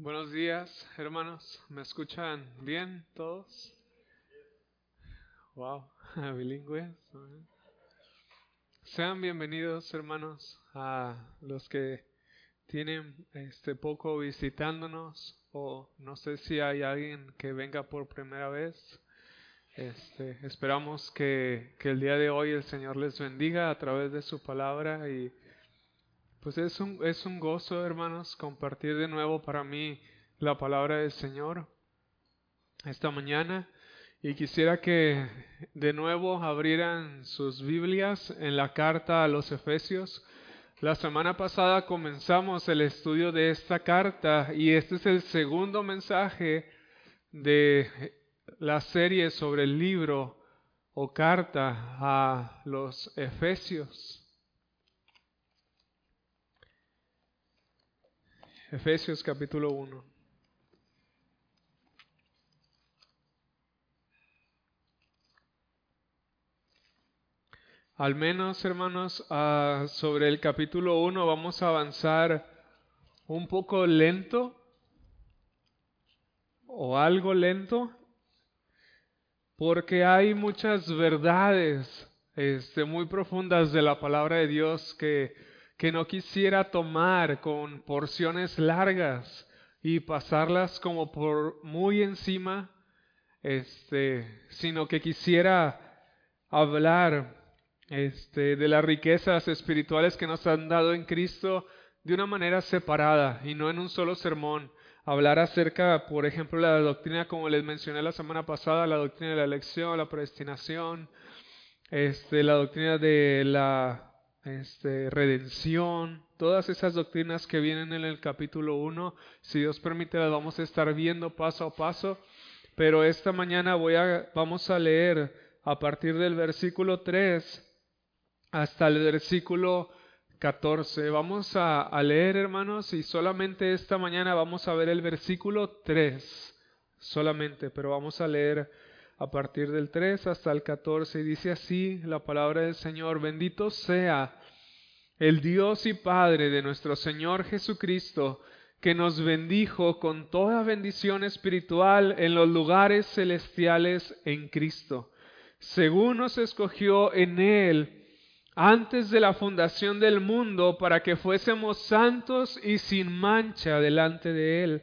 Buenos días, hermanos. ¿Me escuchan bien todos? Wow, bilingües. Sean bienvenidos, hermanos, a los que tienen este poco visitándonos o no sé si hay alguien que venga por primera vez. Este, esperamos que, que el día de hoy el Señor les bendiga a través de su palabra y pues es un, es un gozo, hermanos, compartir de nuevo para mí la palabra del Señor esta mañana. Y quisiera que de nuevo abrieran sus Biblias en la carta a los Efesios. La semana pasada comenzamos el estudio de esta carta y este es el segundo mensaje de la serie sobre el libro o carta a los Efesios. Efesios capítulo 1. Al menos, hermanos, ah, sobre el capítulo 1 vamos a avanzar un poco lento o algo lento, porque hay muchas verdades este, muy profundas de la palabra de Dios que que no quisiera tomar con porciones largas y pasarlas como por muy encima, este, sino que quisiera hablar este, de las riquezas espirituales que nos han dado en Cristo de una manera separada y no en un solo sermón. Hablar acerca, por ejemplo, la doctrina, como les mencioné la semana pasada, la doctrina de la elección, la predestinación, este, la doctrina de la este, redención, todas esas doctrinas que vienen en el capítulo 1, si Dios permite las vamos a estar viendo paso a paso, pero esta mañana voy a, vamos a leer a partir del versículo 3 hasta el versículo 14. Vamos a, a leer, hermanos, y solamente esta mañana vamos a ver el versículo 3, solamente, pero vamos a leer a partir del 3 hasta el 14 y dice así la palabra del Señor, bendito sea el Dios y Padre de nuestro Señor Jesucristo, que nos bendijo con toda bendición espiritual en los lugares celestiales en Cristo, según nos escogió en Él antes de la fundación del mundo para que fuésemos santos y sin mancha delante de Él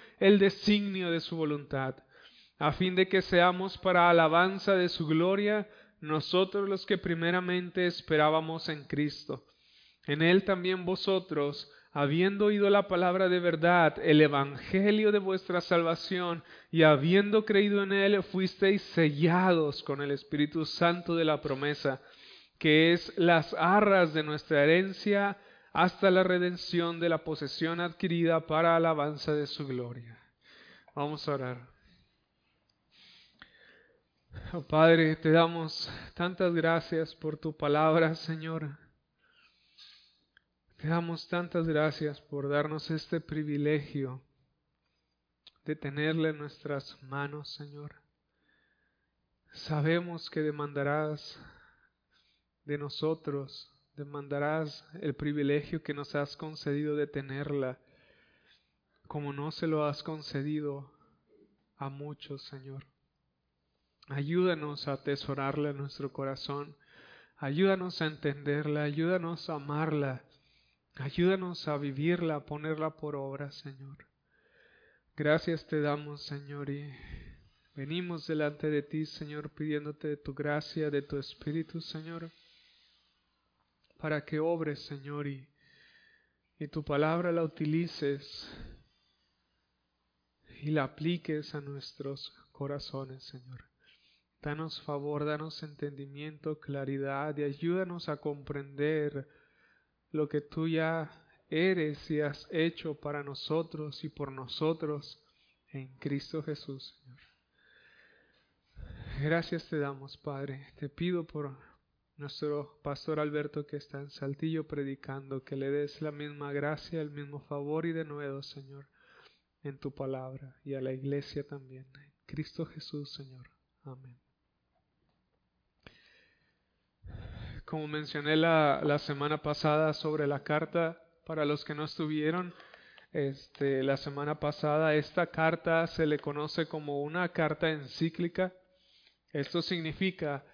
el designio de su voluntad, a fin de que seamos para alabanza de su gloria nosotros los que primeramente esperábamos en Cristo. En Él también vosotros, habiendo oído la palabra de verdad, el Evangelio de vuestra salvación, y habiendo creído en Él, fuisteis sellados con el Espíritu Santo de la promesa, que es las arras de nuestra herencia, hasta la redención de la posesión adquirida para alabanza de su gloria. Vamos a orar. Oh, Padre, te damos tantas gracias por tu palabra, Señor. Te damos tantas gracias por darnos este privilegio de tenerla en nuestras manos, Señor. Sabemos que demandarás de nosotros demandarás el privilegio que nos has concedido de tenerla, como no se lo has concedido a muchos, Señor. Ayúdanos a atesorarla en nuestro corazón, ayúdanos a entenderla, ayúdanos a amarla, ayúdanos a vivirla, a ponerla por obra, Señor. Gracias te damos, Señor, y venimos delante de ti, Señor, pidiéndote de tu gracia, de tu Espíritu, Señor, para que obres, Señor, y, y tu palabra la utilices y la apliques a nuestros corazones, Señor. Danos favor, danos entendimiento, claridad y ayúdanos a comprender lo que tú ya eres y has hecho para nosotros y por nosotros en Cristo Jesús, Señor. Gracias te damos, Padre. Te pido por nuestro pastor Alberto que está en Saltillo predicando, que le des la misma gracia, el mismo favor y de nuevo, Señor, en tu palabra y a la iglesia también. En Cristo Jesús, Señor. Amén. Como mencioné la, la semana pasada sobre la carta para los que no estuvieron este, la semana pasada, esta carta se le conoce como una carta encíclica. Esto significa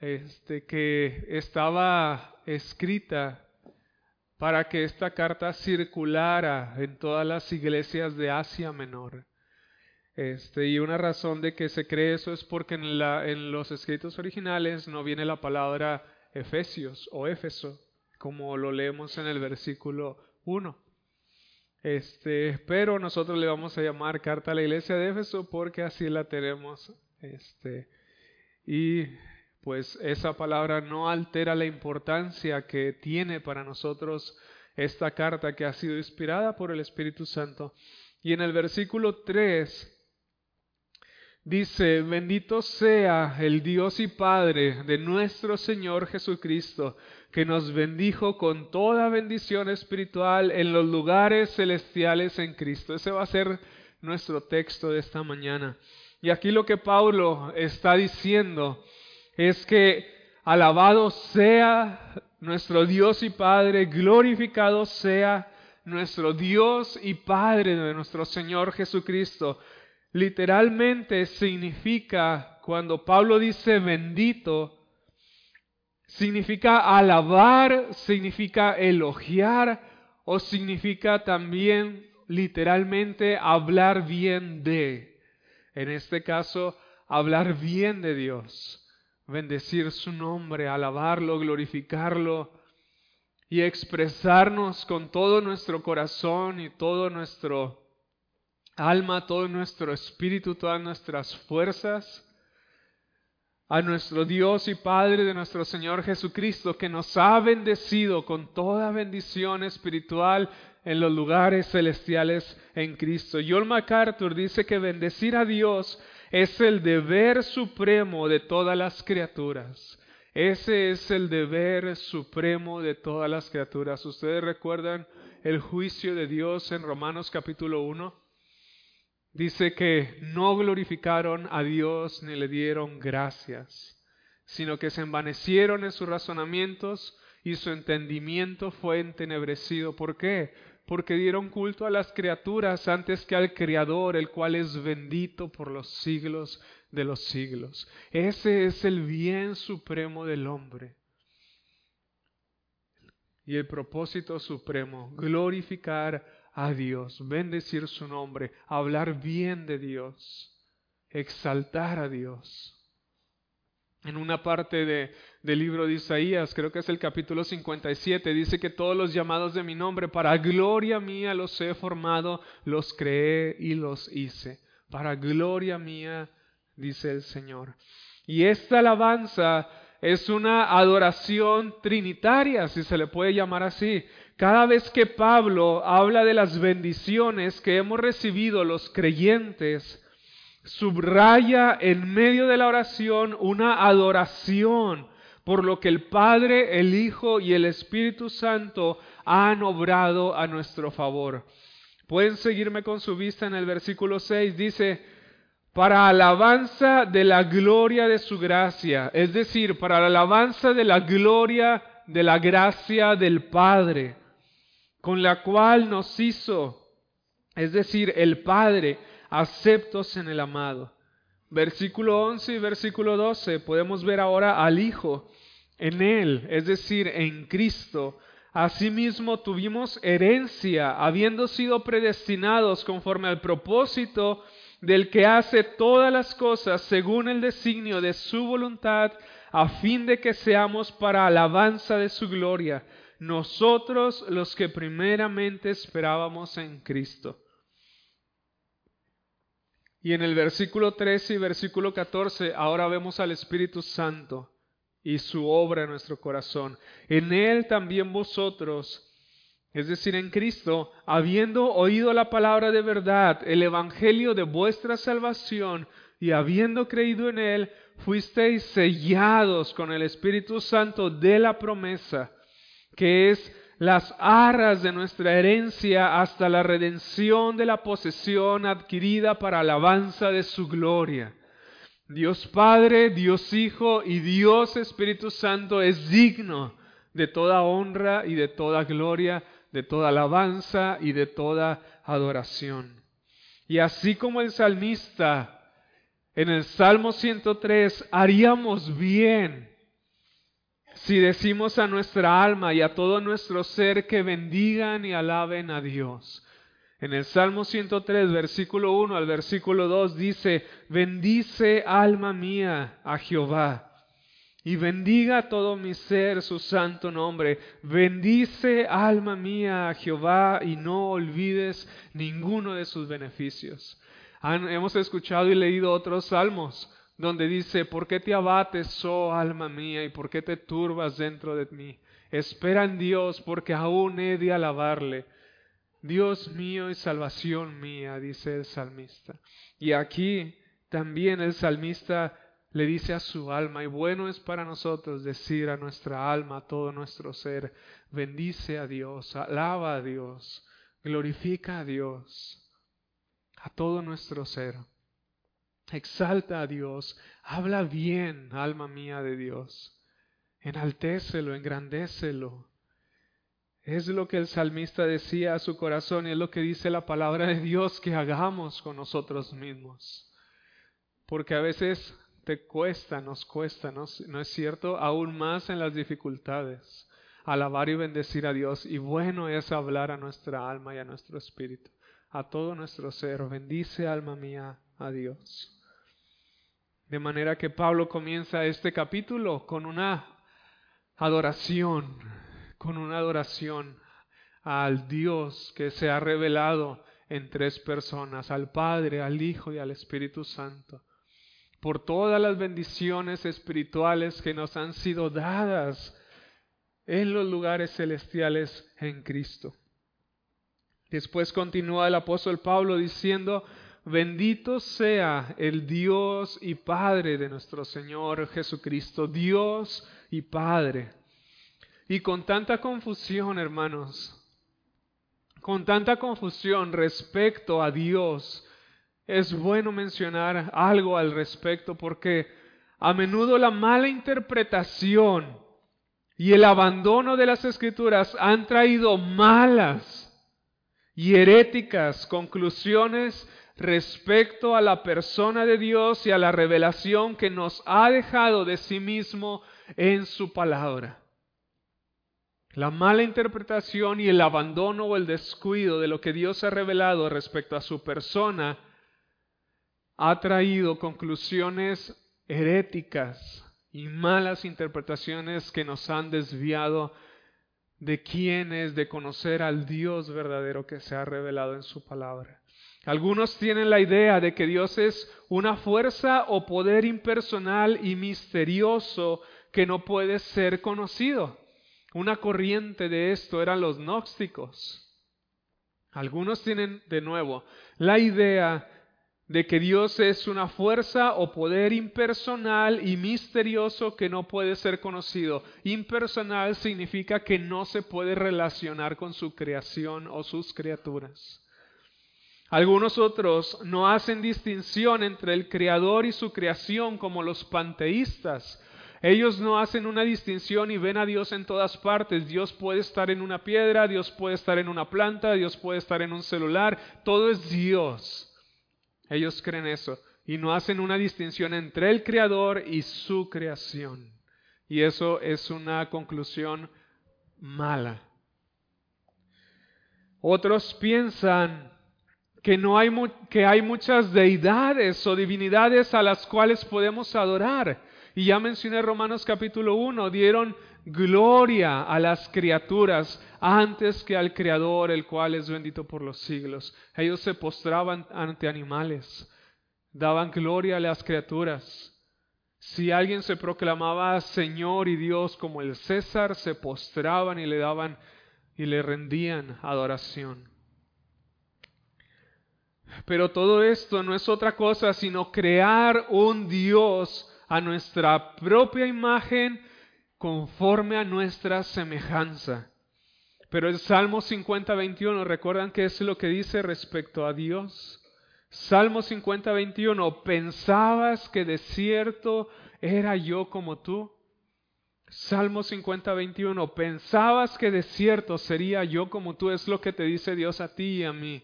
este, que estaba escrita para que esta carta circulara en todas las iglesias de Asia Menor. Este, y una razón de que se cree eso es porque en, los escritos originales no viene la palabra Efesios o Éfeso, como lo leemos en el versículo 1. Este, pero nosotros le vamos a llamar carta a la iglesia de Éfeso porque así la tenemos. Este, y pues esa palabra no altera la importancia que tiene para nosotros esta carta que ha sido inspirada por el Espíritu Santo. Y en el versículo 3 dice, bendito sea el Dios y Padre de nuestro Señor Jesucristo que nos bendijo con toda bendición espiritual en los lugares celestiales en Cristo. Ese va a ser nuestro texto de esta mañana. Y aquí lo que Pablo está diciendo es que alabado sea nuestro Dios y Padre, glorificado sea nuestro Dios y Padre de nuestro Señor Jesucristo. Literalmente significa, cuando Pablo dice bendito, Significa alabar, significa elogiar o significa también literalmente hablar bien de. En este caso, hablar bien de Dios, bendecir su nombre, alabarlo, glorificarlo y expresarnos con todo nuestro corazón y todo nuestro alma, todo nuestro espíritu, todas nuestras fuerzas a nuestro Dios y Padre de nuestro Señor Jesucristo, que nos ha bendecido con toda bendición espiritual en los lugares celestiales en Cristo. John MacArthur dice que bendecir a Dios es el deber supremo de todas las criaturas. Ese es el deber supremo de todas las criaturas. ¿Ustedes recuerdan el juicio de Dios en Romanos capítulo 1? dice que no glorificaron a Dios ni le dieron gracias, sino que se envanecieron en sus razonamientos y su entendimiento fue entenebrecido. ¿Por qué? Porque dieron culto a las criaturas antes que al Creador, el cual es bendito por los siglos de los siglos. Ese es el bien supremo del hombre. Y el propósito supremo, glorificar a Dios, bendecir su nombre, hablar bien de Dios, exaltar a Dios. En una parte de, del libro de Isaías, creo que es el capítulo 57, dice que todos los llamados de mi nombre, para gloria mía los he formado, los creé y los hice. Para gloria mía, dice el Señor. Y esta alabanza es una adoración trinitaria, si se le puede llamar así. Cada vez que Pablo habla de las bendiciones que hemos recibido los creyentes, subraya en medio de la oración una adoración por lo que el Padre, el Hijo y el Espíritu Santo han obrado a nuestro favor. Pueden seguirme con su vista en el versículo 6, dice, para alabanza de la gloria de su gracia, es decir, para la alabanza de la gloria de la gracia del Padre con la cual nos hizo, es decir, el Padre, aceptos en el amado. Versículo 11 y versículo 12 podemos ver ahora al Hijo en Él, es decir, en Cristo, Asimismo tuvimos herencia, habiendo sido predestinados conforme al propósito del que hace todas las cosas según el designio de su voluntad, a fin de que seamos para alabanza de su gloria, nosotros los que primeramente esperábamos en Cristo. Y en el versículo 13 y versículo 14 ahora vemos al Espíritu Santo y su obra en nuestro corazón. En Él también vosotros, es decir, en Cristo, habiendo oído la palabra de verdad, el Evangelio de vuestra salvación, y habiendo creído en Él, fuisteis sellados con el Espíritu Santo de la promesa, que es las arras de nuestra herencia hasta la redención de la posesión adquirida para alabanza de su gloria. Dios Padre, Dios Hijo y Dios Espíritu Santo es digno de toda honra y de toda gloria, de toda alabanza y de toda adoración. Y así como el salmista en el Salmo 103, haríamos bien si decimos a nuestra alma y a todo nuestro ser que bendigan y alaben a Dios. En el Salmo 103, versículo 1 al versículo 2 dice, bendice alma mía a Jehová y bendiga todo mi ser su santo nombre. Bendice alma mía a Jehová y no olvides ninguno de sus beneficios. hemos escuchado y leído otros salmos donde dice, ¿por qué te abates, oh alma mía, y por qué te turbas dentro de mí? Espera en Dios, porque aún he de alabarle. Dios mío y salvación mía, dice el salmista. Y aquí también el salmista le dice a su alma, y bueno es para nosotros decir a nuestra alma, a todo nuestro ser, bendice a Dios, alaba a Dios, glorifica a Dios, a todo nuestro ser. Exalta a Dios, habla bien, alma mía de Dios. Enaltécelo, engrandécelo. Es lo que el salmista decía a su corazón y es lo que dice la palabra de Dios que hagamos con nosotros mismos. Porque a veces te cuesta, nos cuesta, ¿no, ¿no es cierto? Aún más en las dificultades, alabar y bendecir a Dios. Y bueno es hablar a nuestra alma y a nuestro espíritu, a todo nuestro ser. Bendice alma mía a Dios. De manera que Pablo comienza este capítulo con una adoración, con una adoración al Dios que se ha revelado en tres personas, al Padre, al Hijo y al Espíritu Santo, por todas las bendiciones espirituales que nos han sido dadas en los lugares celestiales en Cristo. Después continúa el apóstol Pablo diciendo, Bendito sea el Dios y Padre de nuestro Señor Jesucristo, Dios y Padre. Y con tanta confusión, hermanos, con tanta confusión respecto a Dios, es bueno mencionar algo al respecto porque a menudo la mala interpretación y el abandono de las escrituras han traído malas y heréticas conclusiones respecto a la persona de Dios y a la revelación que nos ha dejado de sí mismo en su palabra. La mala interpretación y el abandono o el descuido de lo que Dios ha revelado respecto a su persona ha traído conclusiones heréticas y malas interpretaciones que nos han desviado de quién es, de conocer al Dios verdadero que se ha revelado en su palabra. Algunos tienen la idea de que Dios es una fuerza o poder impersonal y misterioso que no puede ser conocido. Una corriente de esto eran los gnósticos. Algunos tienen de nuevo la idea de que Dios es una fuerza o poder impersonal y misterioso que no puede ser conocido. Impersonal significa que no se puede relacionar con su creación o sus criaturas. Algunos otros no hacen distinción entre el creador y su creación como los panteístas. Ellos no hacen una distinción y ven a Dios en todas partes. Dios puede estar en una piedra, Dios puede estar en una planta, Dios puede estar en un celular. Todo es Dios. Ellos creen eso y no hacen una distinción entre el creador y su creación. Y eso es una conclusión mala Otros piensan que, no hay, que hay muchas deidades o divinidades a las cuales podemos adorar. Y ya mencioné Romanos capítulo 1, dieron gloria a las criaturas antes que al Creador, el cual es bendito por los siglos. Ellos se postraban ante animales, daban gloria a las criaturas. Si alguien se proclamaba Señor y Dios como el César, se postraban y le daban y le rendían adoración. Pero todo esto no es otra cosa sino crear un Dios a nuestra propia imagen conforme a nuestra semejanza. Pero el Salmo 50, 21, ¿recuerdan qué es lo que dice respecto a Dios? Salmo 50, 21, ¿pensabas que de cierto era yo como tú? Salmo 50, 21, ¿pensabas que de cierto sería yo como tú? Es lo que te dice Dios a ti y a mí.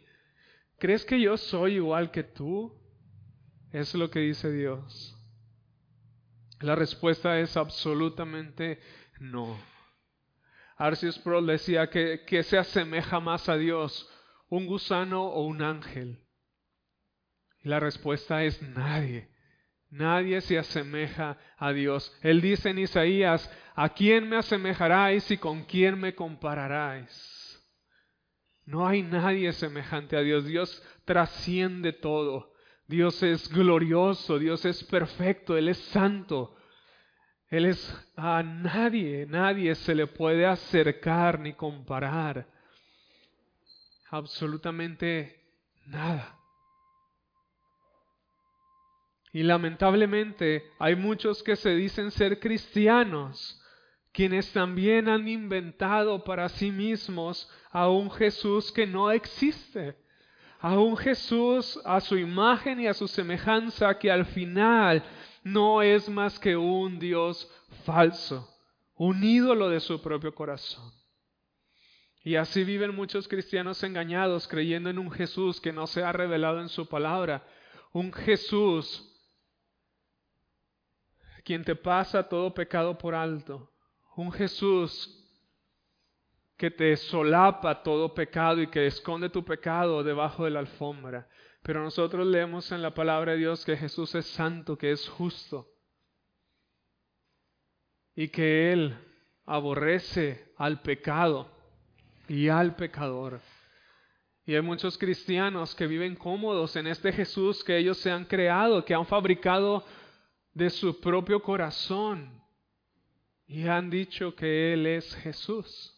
¿Crees que yo soy igual que tú? Es lo que dice Dios. La respuesta es absolutamente no. Arceus Sproul decía que, que se asemeja más a Dios, un gusano o un ángel. Y la respuesta es nadie. Nadie se asemeja a Dios. Él dice en Isaías, ¿a quién me asemejaráis y con quién me compararáis? No hay nadie semejante a Dios. Dios trasciende todo. Dios es glorioso, Dios es perfecto, Él es santo. Él es a nadie, nadie se le puede acercar ni comparar. Absolutamente nada. Y lamentablemente hay muchos que se dicen ser cristianos, quienes también han inventado para sí mismos a un Jesús que no existe a un Jesús a su imagen y a su semejanza que al final no es más que un Dios falso, un ídolo de su propio corazón. Y así viven muchos cristianos engañados creyendo en un Jesús que no se ha revelado en su palabra, un Jesús quien te pasa todo pecado por alto, un Jesús que te solapa todo pecado y que esconde tu pecado debajo de la alfombra. Pero nosotros leemos en la palabra de Dios que Jesús es santo, que es justo y que Él aborrece al pecado y al pecador. Y hay muchos cristianos que viven cómodos en este Jesús que ellos se han creado, que han fabricado de su propio corazón y han dicho que Él es Jesús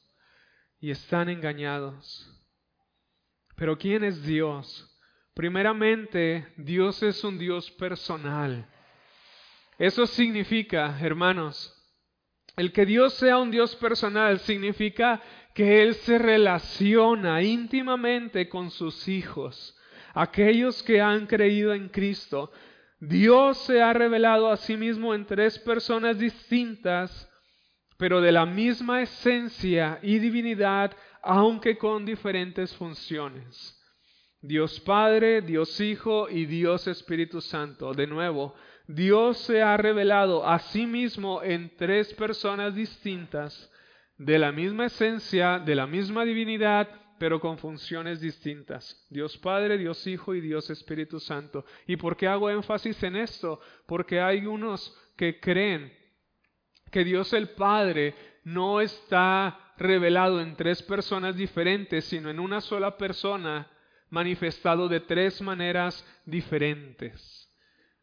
y están engañados. Pero ¿quién es Dios? Primeramente, Dios es un Dios personal. Eso significa, hermanos, el que Dios sea un Dios personal significa que Él se relaciona íntimamente con sus hijos, aquellos que han creído en Cristo. Dios se ha revelado a sí mismo en tres personas distintas pero de la misma esencia y divinidad, aunque con diferentes funciones. Dios Padre, Dios Hijo y Dios Espíritu Santo. De nuevo, Dios se ha revelado a sí mismo en tres personas distintas, de la misma esencia, de la misma divinidad, pero con funciones distintas. Dios Padre, Dios Hijo y Dios Espíritu Santo. ¿Y por qué hago énfasis en esto? Porque hay unos que creen que Dios el Padre no está revelado en tres personas diferentes, sino en una sola persona manifestado de tres maneras diferentes.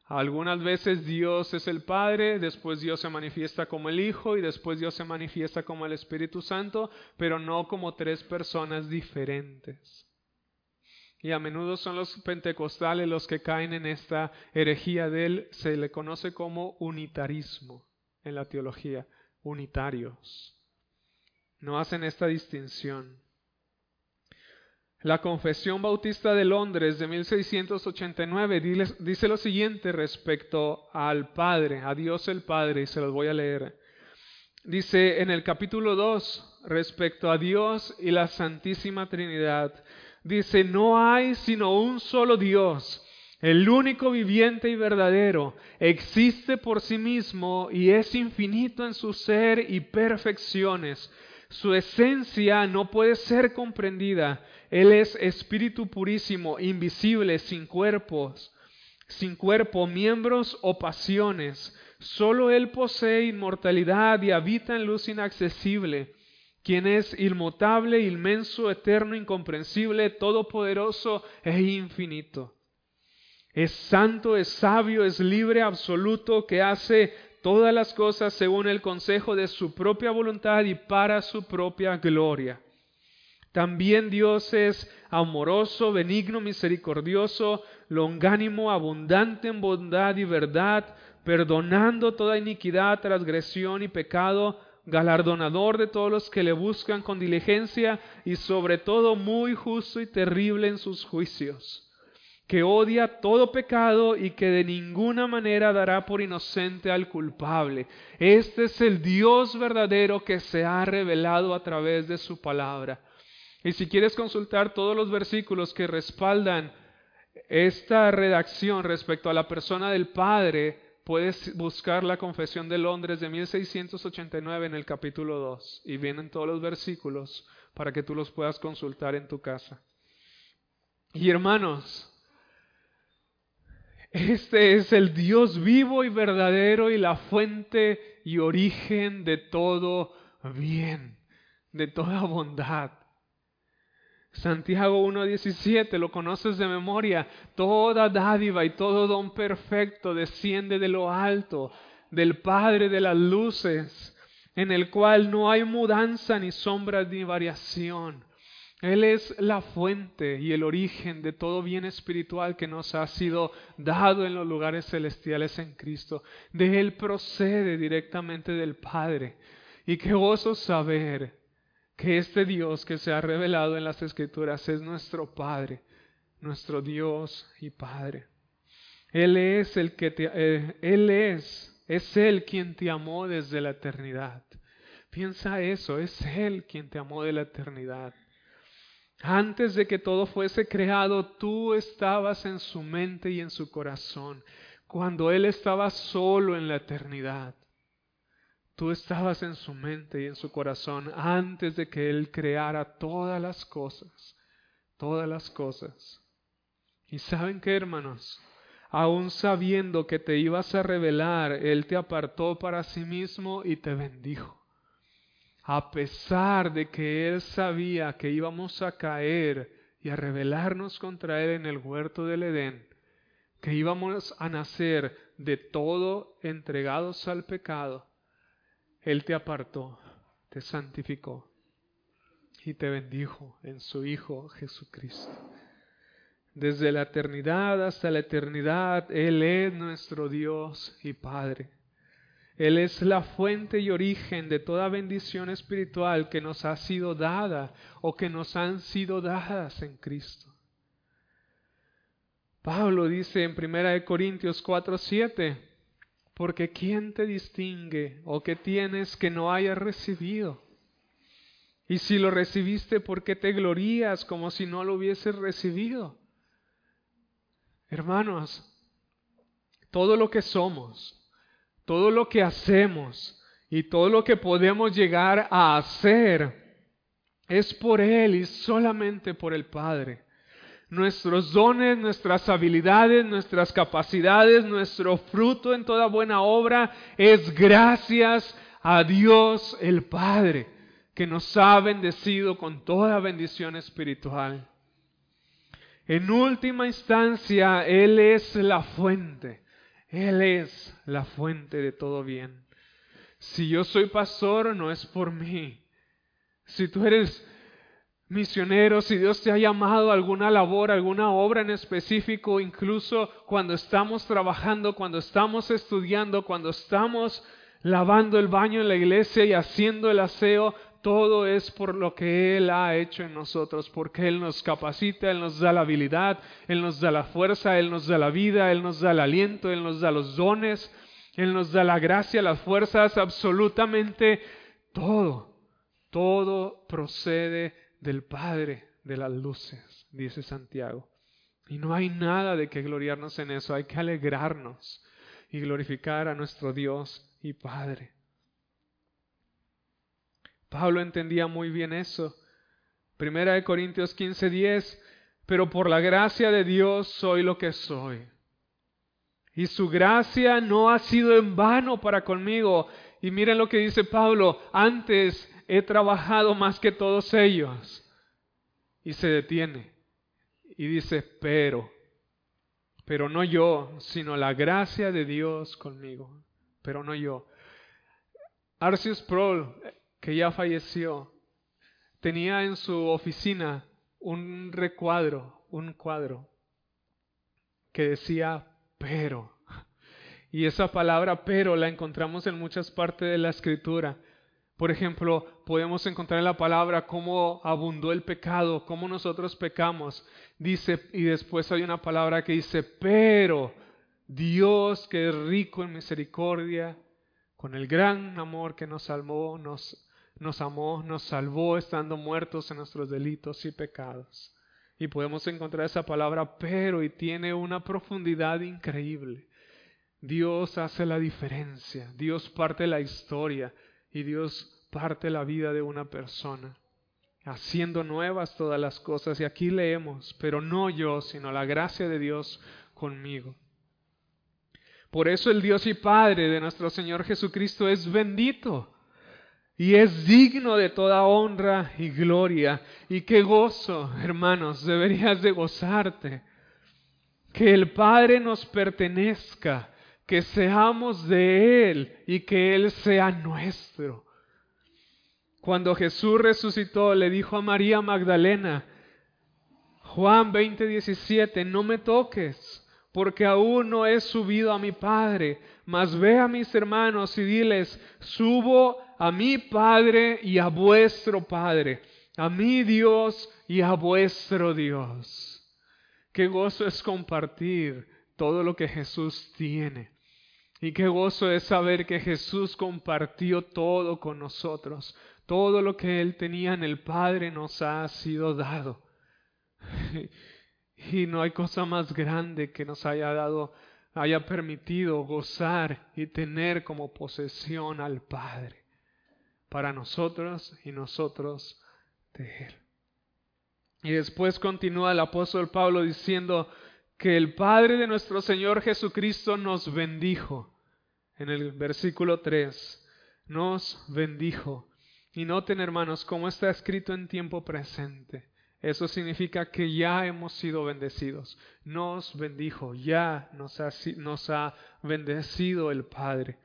Algunas veces Dios es el Padre, después Dios se manifiesta como el Hijo y después Dios se manifiesta como el Espíritu Santo, pero no como tres personas diferentes. Y a menudo son los pentecostales los que caen en esta herejía de él, se le conoce como unitarismo en la teología, unitarios. No hacen esta distinción. La Confesión Bautista de Londres de 1689 dice lo siguiente respecto al Padre, a Dios el Padre, y se los voy a leer. Dice en el capítulo 2, respecto a Dios y la Santísima Trinidad, dice, no hay sino un solo Dios el único viviente y verdadero, existe por sí mismo y es infinito en su ser y perfecciones. Su esencia no puede ser comprendida. Él es espíritu purísimo, invisible, sin cuerpos, sin cuerpo, miembros o pasiones. Solo Él posee inmortalidad y habita en luz inaccesible, quien es inmutable, inmenso, eterno, incomprensible, todopoderoso e infinito. Es santo, es sabio, es libre, absoluto, que hace todas las cosas según el consejo de su propia voluntad y para su propia gloria. También Dios es amoroso, benigno, misericordioso, longánimo, abundante en bondad y verdad, perdonando toda iniquidad, transgresión y pecado, galardonador de todos los que le buscan con diligencia y sobre todo muy justo y terrible en sus juicios que odia todo pecado y que de ninguna manera dará por inocente al culpable. Este es el Dios verdadero que se ha revelado a través de su palabra. Y si quieres consultar todos los versículos que respaldan esta redacción respecto a la persona del Padre, puedes buscar la Confesión de Londres de 1689 en el capítulo 2 y vienen todos los versículos para que tú los puedas consultar en tu casa. Y hermanos, este es el Dios vivo y verdadero y la fuente y origen de todo bien, de toda bondad. Santiago 1.17, lo conoces de memoria, toda dádiva y todo don perfecto desciende de lo alto, del Padre de las luces, en el cual no hay mudanza ni sombra ni variación él es la fuente y el origen de todo bien espiritual que nos ha sido dado en los lugares celestiales en Cristo. De Él procede directamente del Padre. Y qué gozo saber que este Dios que se ha revelado en las Escrituras es nuestro Padre, nuestro Dios y Padre. Él es el que te, eh, Él es, es Él quien te amó desde la eternidad. Piensa eso, es Él quien te amó de la eternidad. Antes de que todo fuese creado, tú estabas en su mente y en su corazón. Cuando Él estaba solo en la eternidad, tú estabas en su mente y en su corazón antes de que Él creara todas las cosas, todas las cosas. Y saben qué, hermanos, aun sabiendo que te ibas a revelar, Él te apartó para sí mismo y te bendijo a pesar de que Él sabía que íbamos a caer y a rebelarnos contra Él en el huerto del Edén, que íbamos a nacer de todo entregados al pecado, Él te apartó, te santificó y te bendijo en su Hijo Jesucristo. Desde la eternidad hasta la eternidad, Él es nuestro Dios y Padre. Él es la fuente y origen de toda bendición espiritual que nos ha sido dada o que nos han sido dadas en Cristo. Pablo dice en 1 Corintios 4, 7, porque ¿quién te distingue o qué tienes que no hayas recibido? Y si lo recibiste, ¿por qué te glorías como si no lo hubieses recibido? Hermanos, todo lo que somos, todo lo que hacemos y todo lo que podemos llegar a hacer es por Él y solamente por el Padre. Nuestros dones, nuestras habilidades, nuestras capacidades, nuestro fruto en toda buena obra es gracias a Dios el Padre, que nos ha bendecido con toda bendición espiritual. En última instancia, Él es la fuente él es la fuente de todo bien. Si yo soy pastor, no es por mí. Si tú eres misionero, si Dios te ha llamado a alguna labor, alguna obra en específico, incluso cuando estamos trabajando, cuando estamos estudiando, cuando estamos lavando el baño en la iglesia y haciendo el aseo, todo es por lo que Él ha hecho en nosotros, porque Él nos capacita, Él nos da la habilidad, Él nos da la fuerza, Él nos da la vida, Él nos da el aliento, Él nos da los dones, Él nos da la gracia, las fuerzas, absolutamente todo. Todo procede del Padre de las luces, dice Santiago. Y no hay nada de que gloriarnos en eso, hay que alegrarnos y glorificar a nuestro Dios y Padre. Pablo entendía muy bien eso, Primera de Corintios 15:10, pero por la gracia de Dios soy lo que soy. Y su gracia no ha sido en vano para conmigo. Y miren lo que dice Pablo, antes he trabajado más que todos ellos. Y se detiene y dice, pero, pero no yo, sino la gracia de Dios conmigo, pero no yo. Arceus Prol, que ya falleció, tenía en su oficina un recuadro, un cuadro, que decía pero. Y esa palabra pero la encontramos en muchas partes de la escritura. Por ejemplo, podemos encontrar en la palabra cómo abundó el pecado, cómo nosotros pecamos. Dice, y después hay una palabra que dice, pero Dios que es rico en misericordia, con el gran amor que nos salvó, nos, nos amó, nos salvó estando muertos en nuestros delitos y pecados. Y podemos encontrar esa palabra pero y tiene una profundidad increíble. Dios hace la diferencia, Dios parte la historia y Dios parte la vida de una persona, haciendo nuevas todas las cosas. Y aquí leemos, pero no yo, sino la gracia de Dios conmigo. Por eso el Dios y Padre de nuestro Señor Jesucristo es bendito y es digno de toda honra y gloria. Y qué gozo, hermanos, deberías de gozarte. Que el Padre nos pertenezca, que seamos de Él y que Él sea nuestro. Cuando Jesús resucitó, le dijo a María Magdalena, Juan 20:17, no me toques, porque aún no he subido a mi Padre, mas ve a mis hermanos y diles, subo a mi Padre y a vuestro Padre, a mi Dios y a vuestro Dios. Qué gozo es compartir todo lo que Jesús tiene. Y qué gozo es saber que Jesús compartió todo con nosotros. Todo lo que Él tenía en el Padre nos ha sido dado. Y no hay cosa más grande que nos haya dado, haya permitido gozar y tener como posesión al Padre para nosotros y nosotros de Él. Y después continúa el apóstol Pablo diciendo que el Padre de nuestro Señor Jesucristo nos bendijo. En el versículo 3, nos bendijo y noten, hermanos, cómo está escrito en tiempo presente. Eso significa que ya hemos sido bendecidos. Nos bendijo, ya nos ha, bendecido el Padre.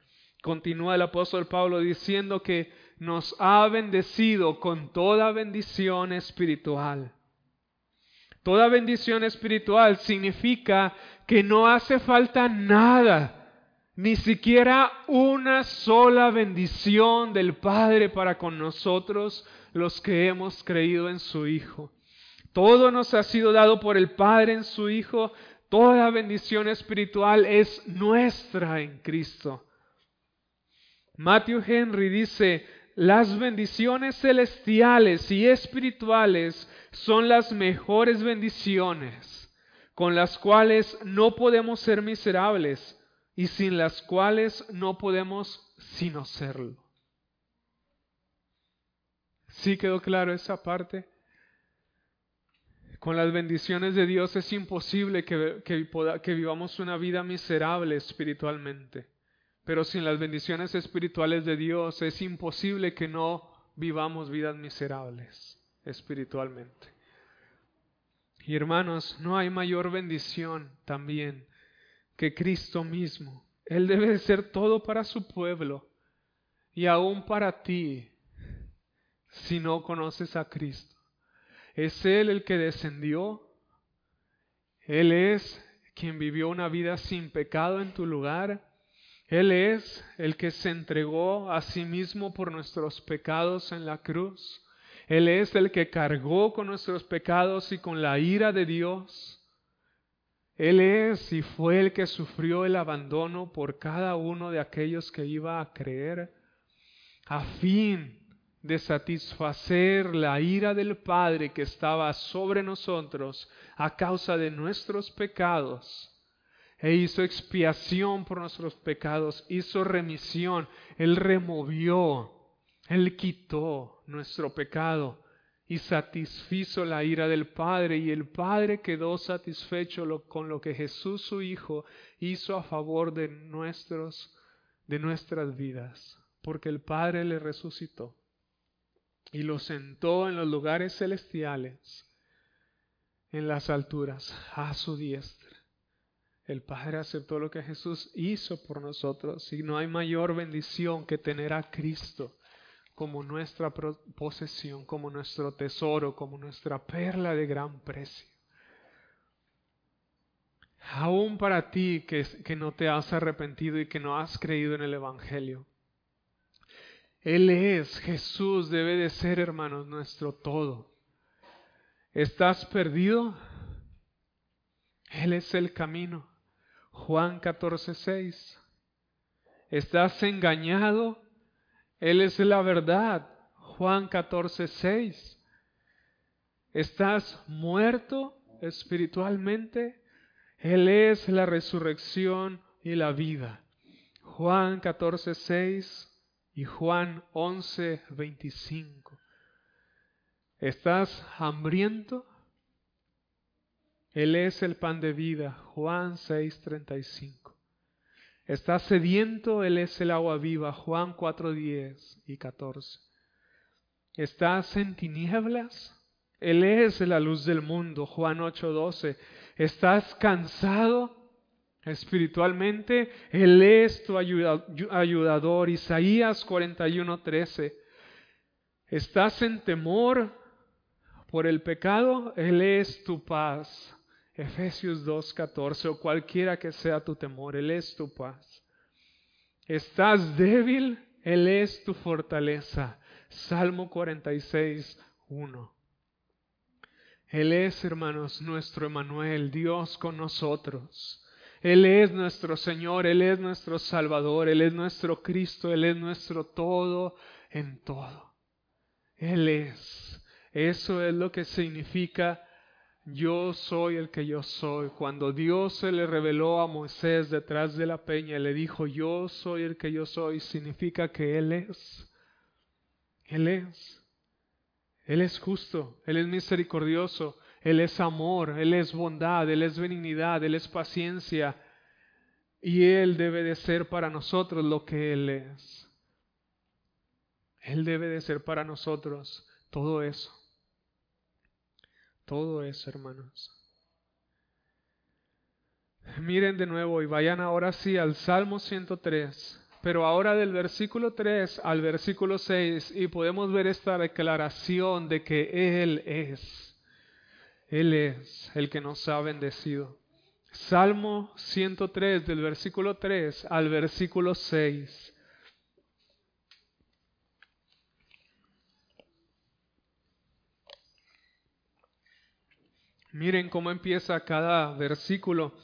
Continúa el apóstol Pablo diciendo que nos ha bendecido con toda bendición espiritual. Toda bendición espiritual significa que no hace falta nada ni siquiera una sola bendición del Padre para con nosotros los que hemos creído en su Hijo. Todo nos ha sido dado por el Padre en su Hijo. Toda bendición espiritual es nuestra en Cristo. Matthew Henry dice, las bendiciones celestiales y espirituales son las mejores bendiciones con las cuales no podemos ser miserables y sin las cuales no podemos sino serlo. ¿Sí quedó claro esa parte? Con las bendiciones de Dios es imposible que, que, vivamos una vida miserable espiritualmente. Pero sin las bendiciones espirituales de Dios es imposible que no vivamos vidas miserables espiritualmente. Y hermanos, no hay mayor bendición también que Cristo mismo. Él debe de ser todo para su pueblo y aún para ti si no conoces a Cristo. Es Él el que descendió. Él es quien vivió una vida sin pecado en tu lugar. Él es el que se entregó a sí mismo por nuestros pecados en la cruz. Él es el que cargó con nuestros pecados y con la ira de Dios. Él es y fue el que sufrió el abandono por cada uno de aquellos que iba a creer, a fin de satisfacer la ira del Padre que estaba sobre nosotros a causa de nuestros pecados. E hizo expiación por nuestros pecados, hizo remisión, Él removió, Él quitó nuestro pecado y satisfizo la ira del Padre, y el Padre quedó satisfecho con lo que Jesús su Hijo hizo a favor de nuestros de nuestras vidas, porque el Padre le resucitó y lo sentó en los lugares celestiales, en las alturas, a su diestra. El Padre aceptó lo que Jesús hizo por nosotros y no hay mayor bendición que tener a Cristo como nuestra posesión, como nuestro tesoro, como nuestra perla de gran precio. Aún para ti que, que no te has arrepentido y que no has creído en el Evangelio. Él es, Jesús debe de ser, hermanos, nuestro todo. ¿Estás perdido? Él es el camino. Juan 14, 6. ¿Estás engañado? Él es la verdad. Juan 14, 6. ¿Estás muerto espiritualmente? Él es la resurrección y la vida. Juan 14, 6 y Juan 11, 25. ¿Estás hambriento? Él es el pan de vida. Juan 6, 35. Está sediento, Él es el agua viva. Juan 4, 10 y 14. ¿Estás en tinieblas? Él es la luz del mundo. Juan 8, 12. ¿Estás cansado espiritualmente? Él es tu ayudador. Isaías 41, 13. ¿Estás en temor por el pecado? Él es tu paz. Efesios 2.14 o cualquiera que sea tu temor, Él es tu paz. ¿Estás débil? Él es tu fortaleza. Salmo 46.1. Él es, hermanos, nuestro Emanuel, Dios con nosotros. Él es nuestro Señor, Él es nuestro Salvador, Él es nuestro Cristo, Él es nuestro todo en todo. Él es. Eso es lo que significa yo soy el que yo soy. Cuando Dios se le reveló a Moisés detrás de la peña, le dijo, yo soy el que yo soy, significa que Él es. Él es. Él es justo, Él es misericordioso, Él es amor, Él es bondad, Él es benignidad, Él es paciencia. Y Él debe de ser para nosotros lo que Él es. Él debe de ser para nosotros todo eso. Todo eso, hermanos. Miren de nuevo y vayan ahora sí al Salmo 103, pero ahora del versículo 3 al versículo 6 y podemos ver esta declaración de que Él es, Él es el que nos ha bendecido. Salmo 103 del versículo 3 al versículo 6. Miren cómo empieza cada versículo.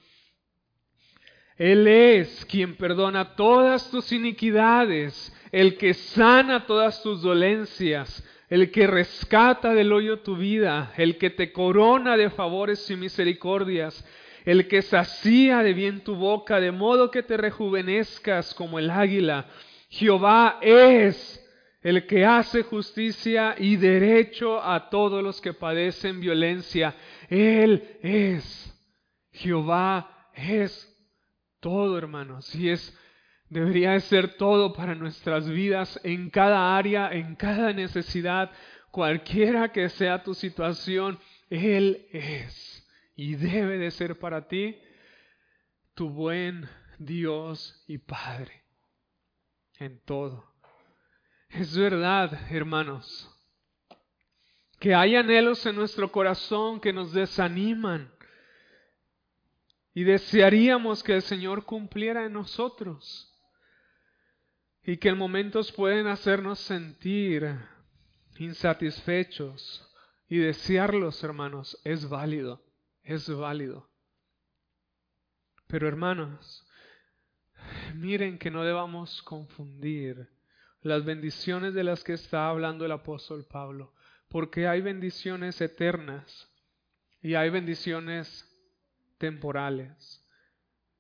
Él es quien perdona todas tus iniquidades, el que sana todas tus dolencias, el que rescata del hoyo tu vida, el que te corona de favores y misericordias, el que sacía de bien tu boca, de modo que te rejuvenezcas como el águila. Jehová es el que hace justicia y derecho a todos los que padecen violencia. Él es. Jehová es todo, hermanos. Y es, debería de ser todo para nuestras vidas en cada área, en cada necesidad, cualquiera que sea tu situación. Él es. Y debe de ser para ti tu buen Dios y Padre. En todo. Es verdad, hermanos que hay anhelos en nuestro corazón que nos desaniman. Y desearíamos que el Señor cumpliera en nosotros. Y que en momentos pueden hacernos sentir insatisfechos. Y desearlos, hermanos, es válido, es válido. Pero hermanos, miren que no debamos confundir las bendiciones de las que está hablando el apóstol Pablo porque hay bendiciones eternas y hay bendiciones temporales.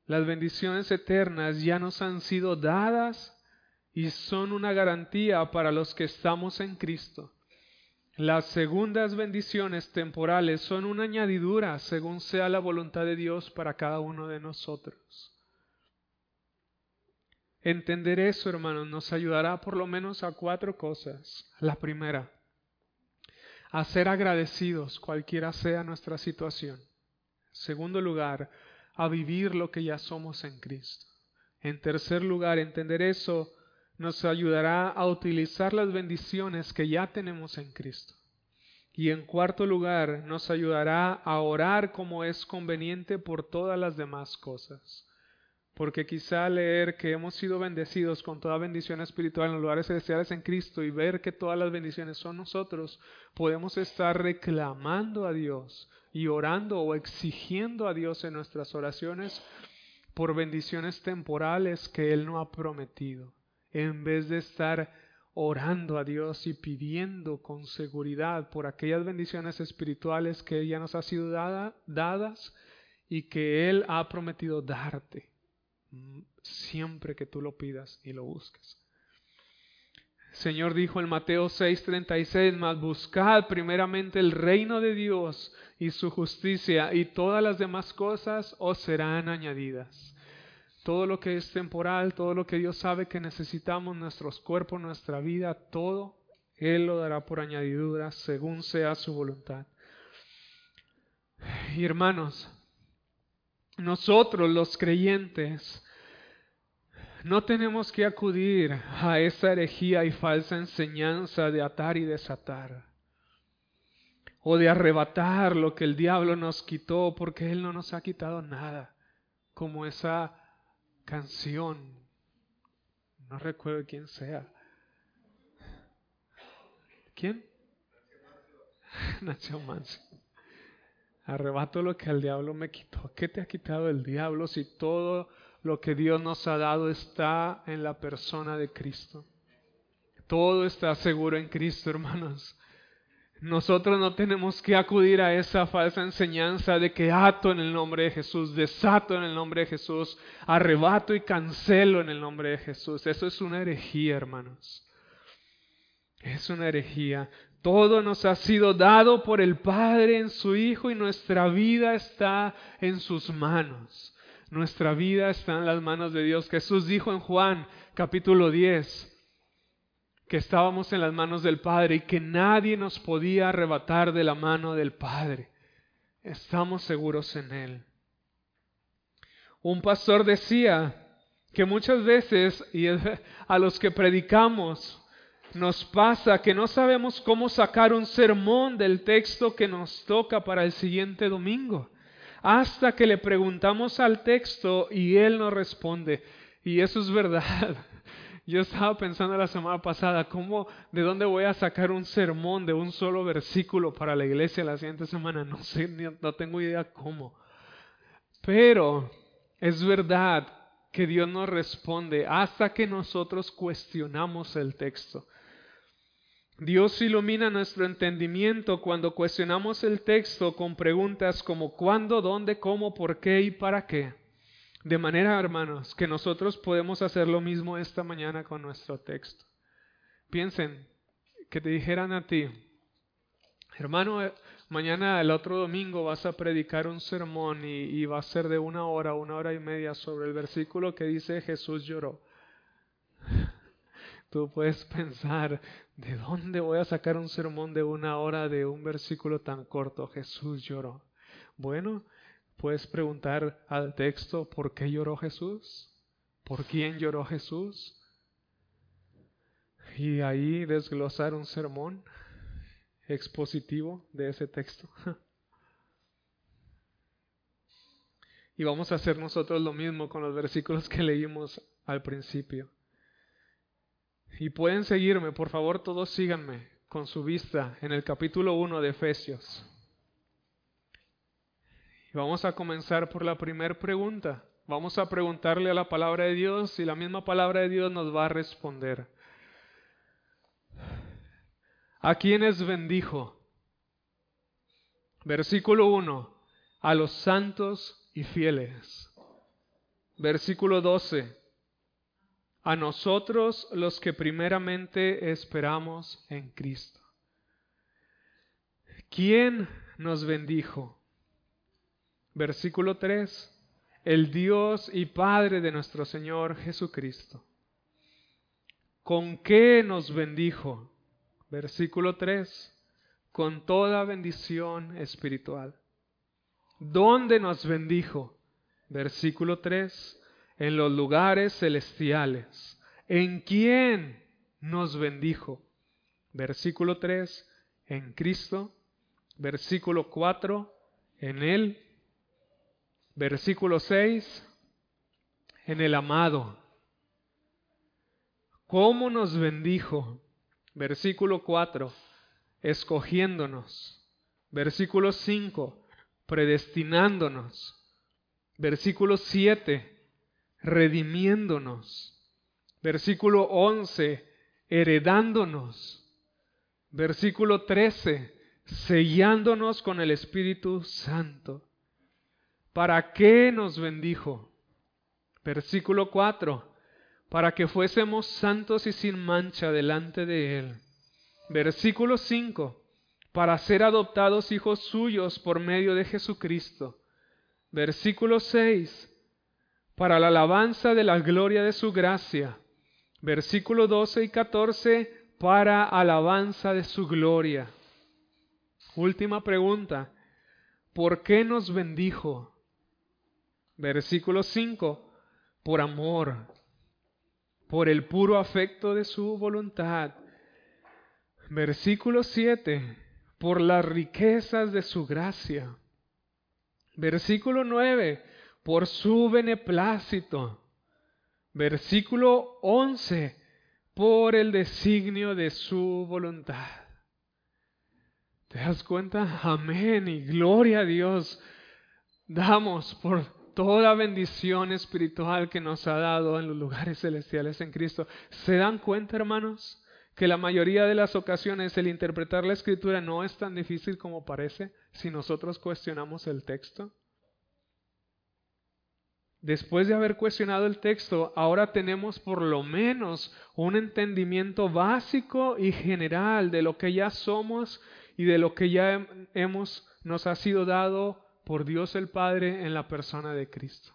Las bendiciones eternas ya nos han sido dadas y son una garantía para los que estamos en Cristo. Las segundas bendiciones temporales son una añadidura según sea la voluntad de Dios para cada uno de nosotros. Entender eso, hermanos, nos ayudará por lo menos a cuatro cosas. La primera, a ser agradecidos cualquiera sea nuestra situación. Segundo lugar, a vivir lo que ya somos en Cristo. En tercer lugar, entender eso nos ayudará a utilizar las bendiciones que ya tenemos en Cristo. Y en cuarto lugar, nos ayudará a orar como es conveniente por todas las demás cosas. Porque quizá leer que hemos sido bendecidos con toda bendición espiritual en los lugares celestiales en Cristo y ver que todas las bendiciones son nosotros, podemos estar reclamando a Dios y orando o exigiendo a Dios en nuestras oraciones por bendiciones temporales que Él no ha prometido, en vez de estar orando a Dios y pidiendo con seguridad por aquellas bendiciones espirituales que ya nos ha sido dadas y que Él ha prometido darte siempre que tú lo pidas y lo busques. Señor dijo en Mateo 6:36, mas buscad primeramente el reino de Dios y su justicia y todas las demás cosas os serán añadidas. Todo lo que es temporal, todo lo que Dios sabe que necesitamos, nuestros cuerpos, nuestra vida, todo, Él lo dará por añadidura según sea su voluntad. Y hermanos, nosotros los creyentes no tenemos que acudir a esa herejía y falsa enseñanza de atar y desatar o de arrebatar lo que el diablo nos quitó porque Él no nos ha quitado nada, como esa canción, no recuerdo quién sea. ¿Quién? Nació Manso. Arrebato lo que el diablo me quitó. ¿Qué te ha quitado el diablo si todo lo que Dios nos ha dado está en la persona de Cristo. Todo está seguro en Cristo, hermanos. Nosotros no tenemos que acudir a esa falsa enseñanza de que ato en el nombre de Jesús, desato en el nombre de Jesús, arrebato y cancelo en el nombre de Jesús. Eso es una herejía, hermanos. Es una herejía. Todo nos ha sido dado por el Padre en su Hijo y nuestra vida está en sus manos. Nuestra vida está en las manos de Dios. Jesús dijo en Juan capítulo 10 que estábamos en las manos del Padre y que nadie nos podía arrebatar de la mano del Padre. Estamos seguros en Él. Un pastor decía que muchas veces, y a los que predicamos, nos pasa que no sabemos cómo sacar un sermón del texto que nos toca para el siguiente domingo hasta que le preguntamos al texto y él nos responde. Y eso es verdad. Yo estaba pensando la semana pasada, ¿cómo, de dónde voy a sacar un sermón de un solo versículo para la iglesia la siguiente semana? No sé, no tengo idea cómo. Pero es verdad que Dios nos responde hasta que nosotros cuestionamos el texto. Dios ilumina nuestro entendimiento cuando cuestionamos el texto con preguntas como cuándo, dónde, cómo, por qué y para qué. De manera, hermanos, que nosotros podemos hacer lo mismo esta mañana con nuestro texto. Piensen que te dijeran a ti, hermano, eh, mañana el otro domingo vas a predicar un sermón y, y va a ser de una hora, una hora y media sobre el versículo que dice Jesús lloró. Tú puedes pensar, ¿de dónde voy a sacar un sermón de una hora de un versículo tan corto? Jesús lloró. Bueno, puedes preguntar al texto, ¿por qué lloró Jesús? ¿Por quién lloró Jesús? Y ahí desglosar un sermón expositivo de ese texto. Y vamos a hacer nosotros lo mismo con los versículos que leímos al principio. Y pueden seguirme, por favor, todos síganme con su vista en el capítulo 1 de Efesios. Vamos a comenzar por la primera pregunta. Vamos a preguntarle a la palabra de Dios y la misma palabra de Dios nos va a responder. ¿A quiénes bendijo? Versículo 1. A los santos y fieles. Versículo 12 a nosotros los que primeramente esperamos en Cristo. ¿quién nos bendijo? Versículo 3, el Dios y Padre de nuestro Señor Jesucristo. ¿Con qué nos bendijo? Versículo 3, con toda bendición espiritual. ¿Dónde nos bendijo? Versículo 3, en los lugares celestiales. ¿En quién nos bendijo? Versículo 3, en Cristo. Versículo 4, en Él. Versículo 6, en el amado. ¿Cómo nos bendijo? Versículo 4, escogiéndonos. Versículo 5, predestinándonos. Versículo 7, redimiéndonos. Versículo 11, heredándonos. Versículo 13, sellándonos con el Espíritu Santo. ¿Para qué nos bendijo? Versículo 4, para que fuésemos santos y sin mancha delante de Él. Versículo 5, para ser adoptados hijos suyos por medio de Jesucristo. Versículo 6, para la alabanza de la gloria de su gracia. Versículo 12 y 14, para alabanza de su gloria. Última pregunta, ¿por qué nos bendijo? Versículo 5, por amor, por el puro afecto de su voluntad. Versículo 7, por las riquezas de su gracia. Versículo 9, por su beneplácito. Versículo 11, por el designio de su voluntad. ¿Te das cuenta? Amén y gloria a Dios. Damos por toda bendición espiritual que nos ha dado en los lugares celestiales en Cristo. ¿Se dan cuenta, hermanos? Que la mayoría de las ocasiones el interpretar la escritura no es tan difícil como parece si nosotros cuestionamos el texto. Después de haber cuestionado el texto, ahora tenemos por lo menos un entendimiento básico y general de lo que ya somos y de lo que ya hemos nos ha sido dado por Dios el Padre en la persona de Cristo.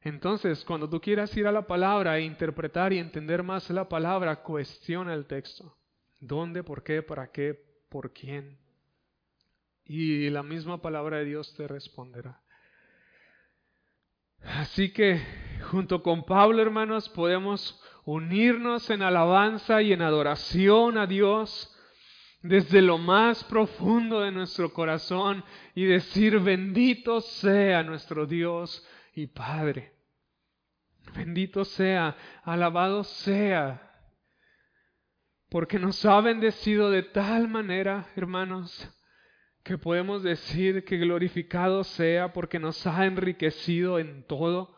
Entonces, cuando tú quieras ir a la palabra e interpretar y entender más la palabra, cuestiona el texto. ¿Dónde? ¿Por qué? ¿Para qué? ¿Por quién? Y la misma palabra de Dios te responderá. Así que junto con Pablo, hermanos, podemos unirnos en alabanza y en adoración a Dios desde lo más profundo de nuestro corazón y decir, bendito sea nuestro Dios y Padre. Bendito sea, alabado sea, porque nos ha bendecido de tal manera, hermanos, que podemos decir que glorificado sea porque nos ha enriquecido en todo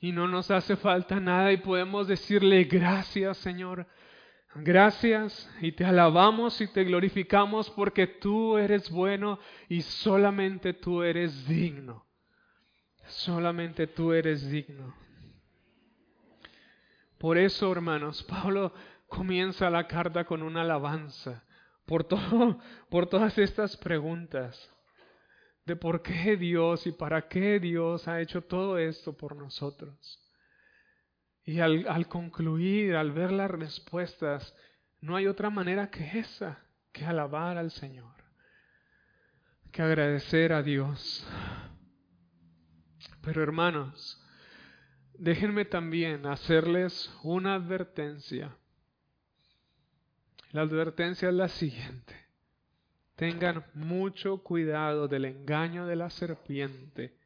y no nos hace falta nada y podemos decirle gracias Señor, gracias y te alabamos y te glorificamos porque tú eres bueno y solamente tú eres digno, solamente tú eres digno. Por eso, hermanos, Pablo comienza la carta con una alabanza por, todo, por todas estas preguntas de por qué Dios y para qué Dios ha hecho todo esto por nosotros. Y al, al concluir, al ver las respuestas, no hay otra manera que esa, que alabar al Señor, que agradecer a Dios. Pero hermanos, déjenme también hacerles una advertencia la advertencia es la siguiente. Tengan mucho cuidado del engaño de la serpiente,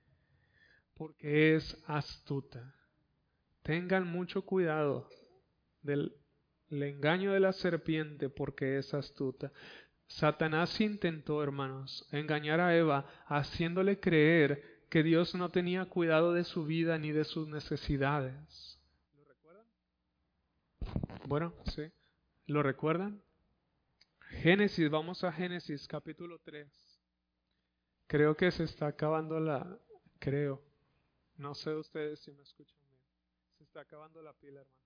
porque es astuta. Tengan mucho cuidado del engaño de la serpiente, porque es astuta. Satanás intentó, hermanos, engañar a Eva haciéndole creer que Dios no tenía cuidado de su vida ni de sus necesidades. ¿Lo recuerdan? Bueno, sí. ¿Lo recuerdan? Génesis, vamos a Génesis capítulo 3. Creo que se está acabando la, creo, no sé ustedes si me escuchan está acabando la pila, hermano.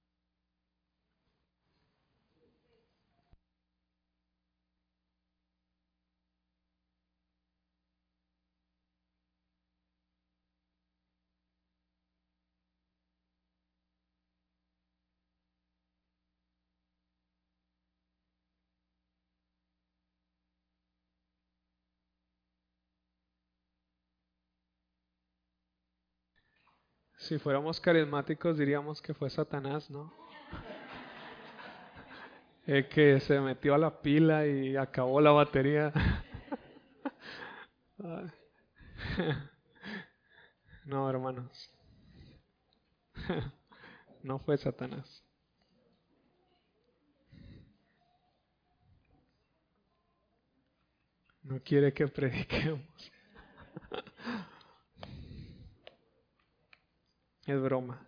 Si fuéramos carismáticos diríamos que fue Satanás, ¿no? El que se metió a la pila y acabó la batería. No, hermanos. No fue Satanás. No quiere que prediquemos. Es broma.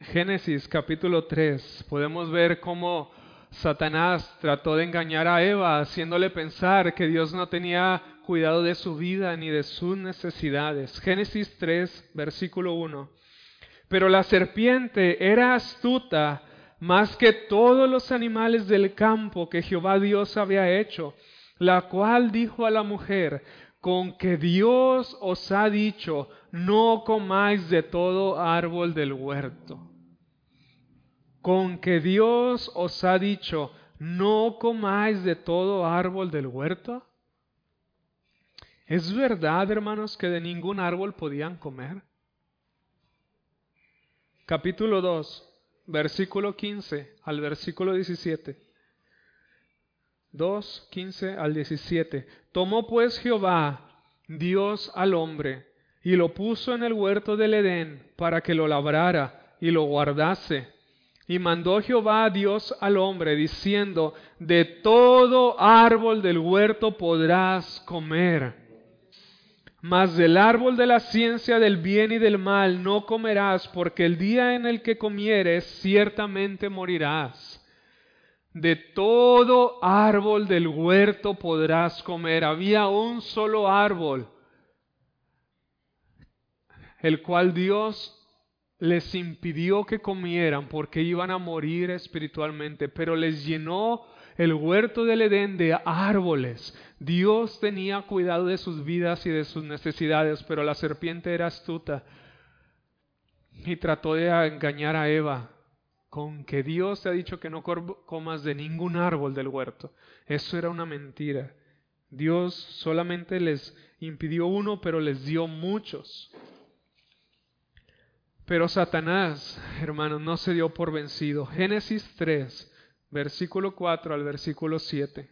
Génesis capítulo 3. Podemos ver cómo Satanás trató de engañar a Eva, haciéndole pensar que Dios no tenía cuidado de su vida ni de sus necesidades. Génesis 3, versículo 1. Pero la serpiente era astuta más que todos los animales del campo que Jehová Dios había hecho, la cual dijo a la mujer, con que Dios os ha dicho, no comáis de todo árbol del huerto. Con que Dios os ha dicho, no comáis de todo árbol del huerto. ¿Es verdad, hermanos, que de ningún árbol podían comer? Capítulo 2, versículo 15 al versículo 17. 2, 15 al 17. Tomó pues Jehová, Dios al hombre, y lo puso en el huerto del Edén para que lo labrara y lo guardase. Y mandó Jehová Dios al hombre, diciendo, de todo árbol del huerto podrás comer mas del árbol de la ciencia del bien y del mal no comerás, porque el día en el que comieres ciertamente morirás. De todo árbol del huerto podrás comer. Había un solo árbol, el cual Dios les impidió que comieran porque iban a morir espiritualmente, pero les llenó el huerto del Edén de árboles. Dios tenía cuidado de sus vidas y de sus necesidades, pero la serpiente era astuta y trató de engañar a Eva con que Dios te ha dicho que no comas de ningún árbol del huerto. Eso era una mentira. Dios solamente les impidió uno, pero les dio muchos. Pero Satanás, hermanos, no se dio por vencido. Génesis 3, versículo 4 al versículo 7.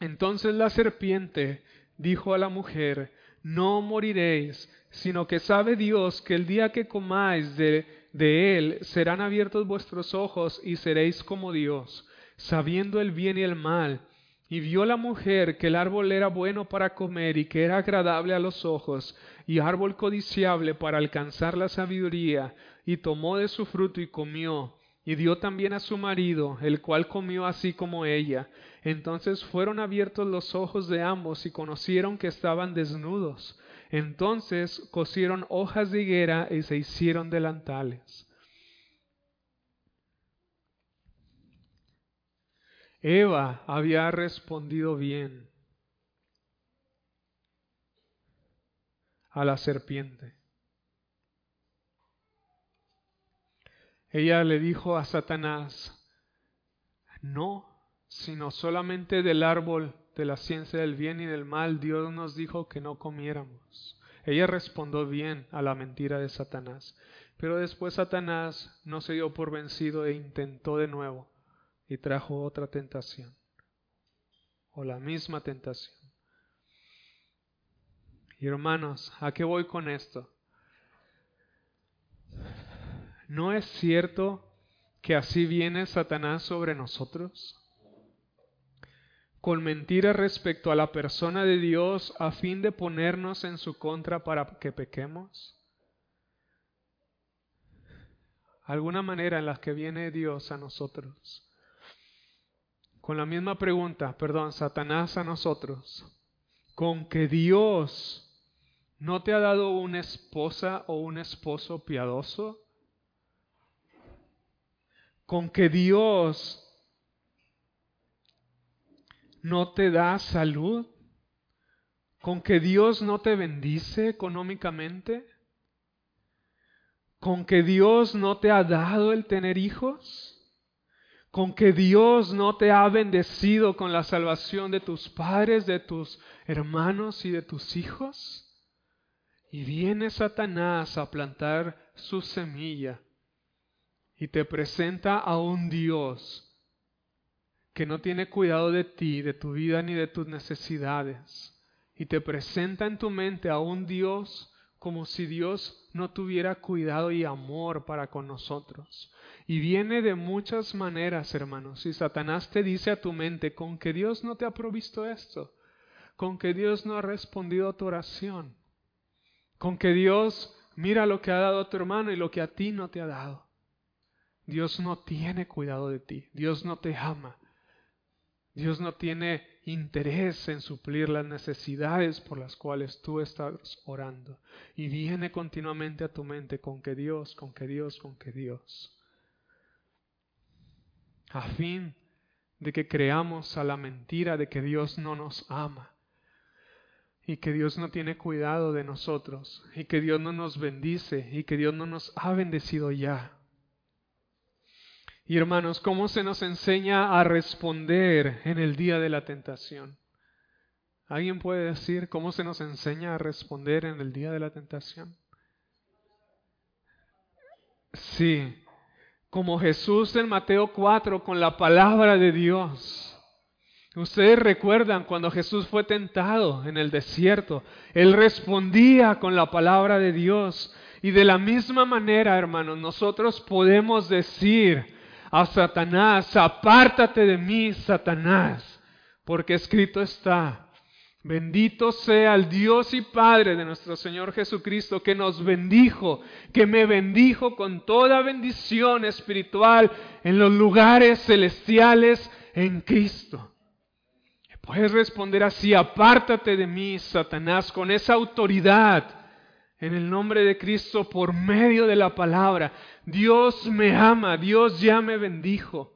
Entonces la serpiente dijo a la mujer, no moriréis, sino que sabe Dios que el día que comáis de, de él serán abiertos vuestros ojos y seréis como Dios, sabiendo el bien y el mal. Y vio la mujer que el árbol era bueno para comer y que era agradable a los ojos, y árbol codiciable para alcanzar la sabiduría, y tomó de su fruto y comió y dio también a su marido, el cual comió así como ella. Entonces fueron abiertos los ojos de ambos y conocieron que estaban desnudos. Entonces cosieron hojas de higuera y se hicieron delantales. Eva había respondido bien a la serpiente. Ella le dijo a Satanás, no, sino solamente del árbol de la ciencia del bien y del mal Dios nos dijo que no comiéramos. Ella respondió bien a la mentira de Satanás, pero después Satanás no se dio por vencido e intentó de nuevo y trajo otra tentación, o la misma tentación. Y hermanos, ¿a qué voy con esto? ¿No es cierto que así viene Satanás sobre nosotros? Con mentiras respecto a la persona de Dios a fin de ponernos en su contra para que pequemos. Alguna manera en la que viene Dios a nosotros. Con la misma pregunta, perdón, Satanás a nosotros. Con que Dios no te ha dado una esposa o un esposo piadoso con que Dios no te da salud, con que Dios no te bendice económicamente, con que Dios no te ha dado el tener hijos, con que Dios no te ha bendecido con la salvación de tus padres, de tus hermanos y de tus hijos. Y viene Satanás a plantar su semilla y te presenta a un Dios que no tiene cuidado de ti, de tu vida ni de tus necesidades. Y te presenta en tu mente a un Dios como si Dios no tuviera cuidado y amor para con nosotros. Y viene de muchas maneras, hermanos. Y Satanás te dice a tu mente, con que Dios no te ha provisto esto, con que Dios no ha respondido a tu oración, con que Dios mira lo que ha dado a tu hermano y lo que a ti no te ha dado. Dios no tiene cuidado de ti, Dios no te ama, Dios no tiene interés en suplir las necesidades por las cuales tú estás orando. Y viene continuamente a tu mente con que Dios, con que Dios, con que Dios. A fin de que creamos a la mentira de que Dios no nos ama y que Dios no tiene cuidado de nosotros y que Dios no nos bendice y que Dios no nos ha bendecido ya. Y hermanos, ¿cómo se nos enseña a responder en el día de la tentación? ¿Alguien puede decir cómo se nos enseña a responder en el día de la tentación? Sí, como Jesús en Mateo 4 con la palabra de Dios. Ustedes recuerdan cuando Jesús fue tentado en el desierto, Él respondía con la palabra de Dios. Y de la misma manera, hermanos, nosotros podemos decir, a Satanás, apártate de mí, Satanás, porque escrito está, Bendito sea el Dios y Padre de nuestro Señor Jesucristo, que nos bendijo, que me bendijo con toda bendición espiritual en los lugares celestiales en Cristo. Puedes responder así, apártate de mí, Satanás, con esa autoridad en el nombre de Cristo por medio de la palabra. Dios me ama, Dios ya me bendijo.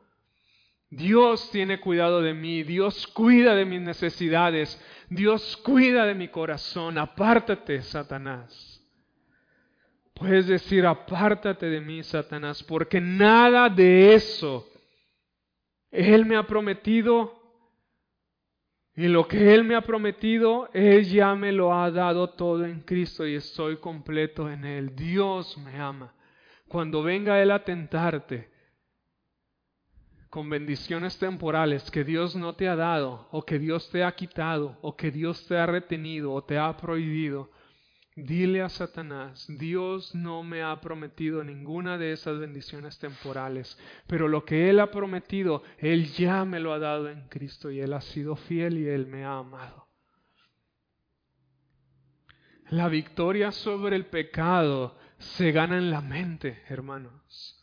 Dios tiene cuidado de mí, Dios cuida de mis necesidades, Dios cuida de mi corazón. Apártate, Satanás. Puedes decir, apártate de mí, Satanás, porque nada de eso Él me ha prometido y lo que Él me ha prometido, Él ya me lo ha dado todo en Cristo y estoy completo en Él. Dios me ama. Cuando venga Él a tentarte con bendiciones temporales que Dios no te ha dado, o que Dios te ha quitado, o que Dios te ha retenido, o te ha prohibido, Dile a Satanás, Dios no me ha prometido ninguna de esas bendiciones temporales, pero lo que Él ha prometido, Él ya me lo ha dado en Cristo y Él ha sido fiel y Él me ha amado. La victoria sobre el pecado se gana en la mente, hermanos.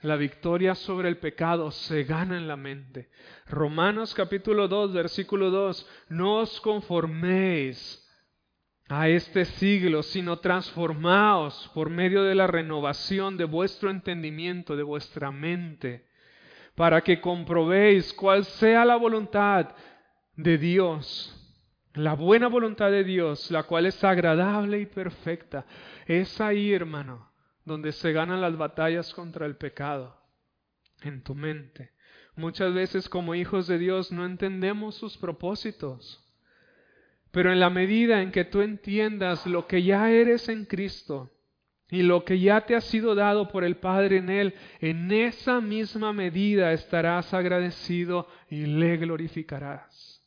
La victoria sobre el pecado se gana en la mente. Romanos capítulo 2, versículo 2, no os conforméis a este siglo, sino transformaos por medio de la renovación de vuestro entendimiento, de vuestra mente, para que comprobéis cuál sea la voluntad de Dios, la buena voluntad de Dios, la cual es agradable y perfecta. Es ahí, hermano, donde se ganan las batallas contra el pecado, en tu mente. Muchas veces como hijos de Dios no entendemos sus propósitos. Pero en la medida en que tú entiendas lo que ya eres en Cristo y lo que ya te ha sido dado por el Padre en Él, en esa misma medida estarás agradecido y le glorificarás.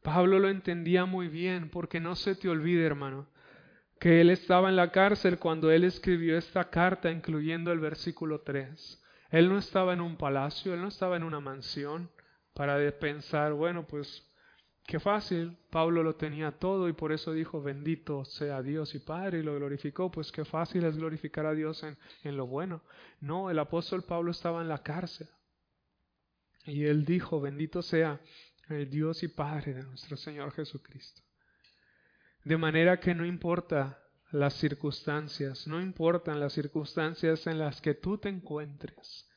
Pablo lo entendía muy bien porque no se te olvide, hermano, que él estaba en la cárcel cuando él escribió esta carta, incluyendo el versículo 3. Él no estaba en un palacio, él no estaba en una mansión para pensar, bueno, pues Qué fácil, Pablo lo tenía todo y por eso dijo, bendito sea Dios y Padre y lo glorificó, pues qué fácil es glorificar a Dios en, en lo bueno. No, el apóstol Pablo estaba en la cárcel y él dijo, bendito sea el Dios y Padre de nuestro Señor Jesucristo. De manera que no importa las circunstancias, no importan las circunstancias en las que tú te encuentres,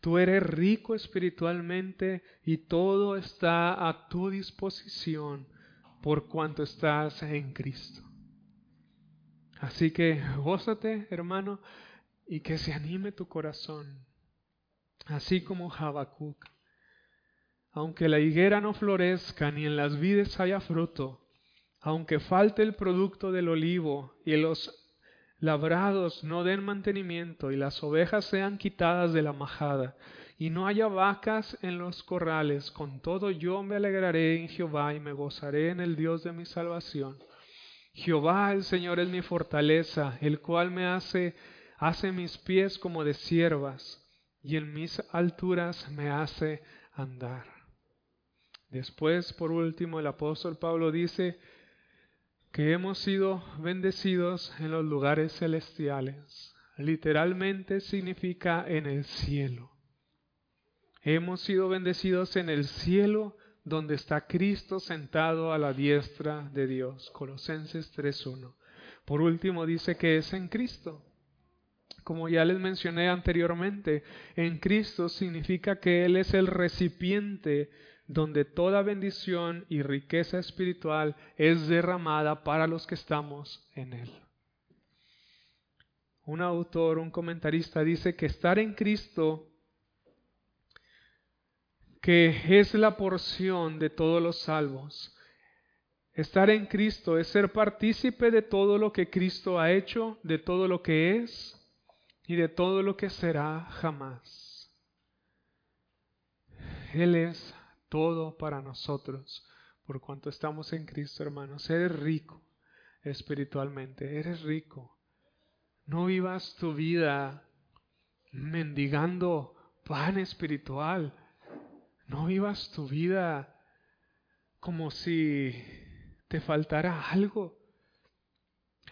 Tú eres rico espiritualmente y todo está a tu disposición por cuanto estás en Cristo. Así que gózate, hermano, y que se anime tu corazón, así como Habacuc. Aunque la higuera no florezca ni en las vides haya fruto, aunque falte el producto del olivo y los labrados no den mantenimiento y las ovejas sean quitadas de la majada y no haya vacas en los corrales, con todo yo me alegraré en Jehová y me gozaré en el Dios de mi salvación. Jehová el Señor es mi fortaleza, el cual me hace hace mis pies como de siervas y en mis alturas me hace andar. Después, por último, el apóstol Pablo dice, que hemos sido bendecidos en los lugares celestiales. Literalmente significa en el cielo. Hemos sido bendecidos en el cielo donde está Cristo sentado a la diestra de Dios. Colosenses 3.1. Por último dice que es en Cristo. Como ya les mencioné anteriormente, en Cristo significa que Él es el recipiente donde toda bendición y riqueza espiritual es derramada para los que estamos en Él. Un autor, un comentarista dice que estar en Cristo, que es la porción de todos los salvos, estar en Cristo es ser partícipe de todo lo que Cristo ha hecho, de todo lo que es y de todo lo que será jamás. Él es todo para nosotros por cuanto estamos en Cristo, hermanos. Eres rico espiritualmente, eres rico. No vivas tu vida mendigando pan espiritual. No vivas tu vida como si te faltara algo.